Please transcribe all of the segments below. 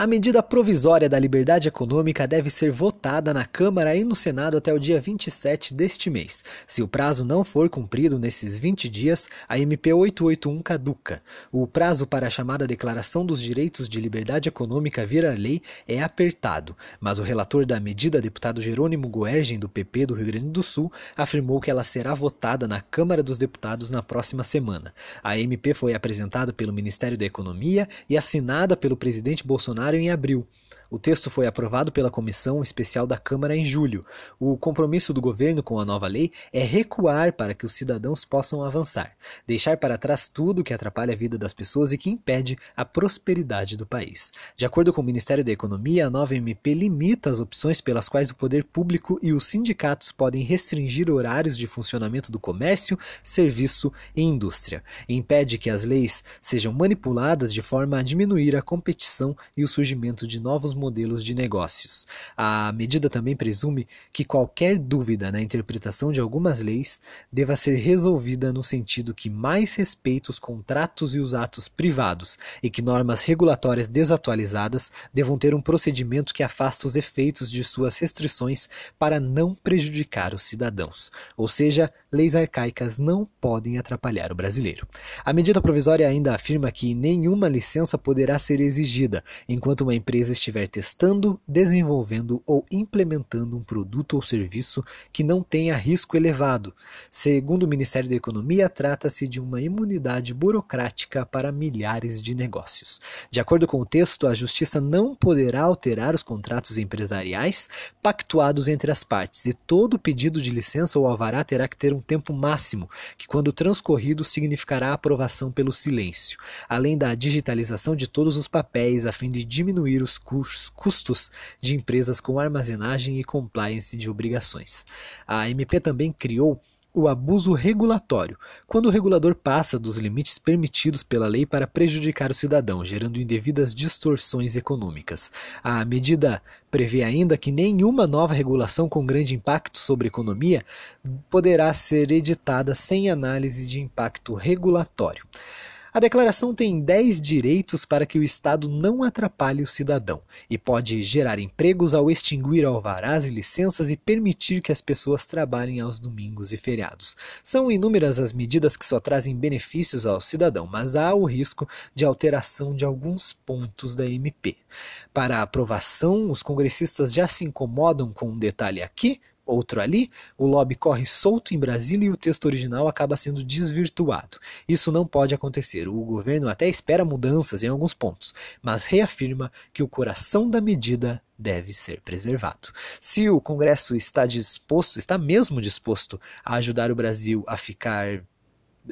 A medida provisória da liberdade econômica deve ser votada na Câmara e no Senado até o dia 27 deste mês. Se o prazo não for cumprido nesses 20 dias, a MP 881 caduca. O prazo para a chamada Declaração dos Direitos de Liberdade Econômica virar lei é apertado, mas o relator da medida, deputado Jerônimo Goergen, do PP do Rio Grande do Sul, afirmou que ela será votada na Câmara dos Deputados na próxima semana. A MP foi apresentada pelo Ministério da Economia e assinada pelo presidente Bolsonaro em abril. O texto foi aprovado pela Comissão Especial da Câmara em julho. O compromisso do governo com a nova lei é recuar para que os cidadãos possam avançar, deixar para trás tudo que atrapalha a vida das pessoas e que impede a prosperidade do país. De acordo com o Ministério da Economia, a nova MP limita as opções pelas quais o poder público e os sindicatos podem restringir horários de funcionamento do comércio, serviço e indústria. E impede que as leis sejam manipuladas de forma a diminuir a competição e o surgimento de novos modelos de negócios. A medida também presume que qualquer dúvida na interpretação de algumas leis deva ser resolvida no sentido que mais respeite os contratos e os atos privados e que normas regulatórias desatualizadas devam ter um procedimento que afasta os efeitos de suas restrições para não prejudicar os cidadãos. Ou seja, leis arcaicas não podem atrapalhar o brasileiro. A medida provisória ainda afirma que nenhuma licença poderá ser exigida enquanto uma empresa estiver testando, desenvolvendo ou implementando um produto ou serviço que não tenha risco elevado. Segundo o Ministério da Economia, trata-se de uma imunidade burocrática para milhares de negócios. De acordo com o texto, a Justiça não poderá alterar os contratos empresariais pactuados entre as partes e todo pedido de licença ou alvará terá que ter um tempo máximo, que quando transcorrido significará aprovação pelo silêncio, além da digitalização de todos os papéis a fim de diminuir os custos custos de empresas com armazenagem e compliance de obrigações. A MP também criou o abuso regulatório, quando o regulador passa dos limites permitidos pela lei para prejudicar o cidadão, gerando indevidas distorções econômicas. A medida prevê ainda que nenhuma nova regulação com grande impacto sobre a economia poderá ser editada sem análise de impacto regulatório. A declaração tem 10 direitos para que o Estado não atrapalhe o cidadão e pode gerar empregos ao extinguir alvarás e licenças e permitir que as pessoas trabalhem aos domingos e feriados. São inúmeras as medidas que só trazem benefícios ao cidadão, mas há o risco de alteração de alguns pontos da MP. Para a aprovação, os congressistas já se incomodam com um detalhe aqui, outro ali, o lobby corre solto em Brasília e o texto original acaba sendo desvirtuado. Isso não pode acontecer. O governo até espera mudanças em alguns pontos, mas reafirma que o coração da medida deve ser preservado. Se o Congresso está disposto, está mesmo disposto a ajudar o Brasil a ficar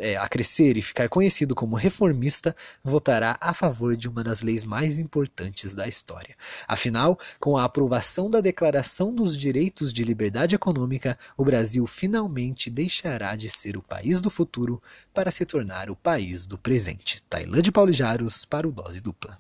é, a crescer e ficar conhecido como reformista, votará a favor de uma das leis mais importantes da história. Afinal, com a aprovação da Declaração dos Direitos de Liberdade Econômica, o Brasil finalmente deixará de ser o país do futuro para se tornar o país do presente. Tailândia Paulijaros para o Dose Dupla.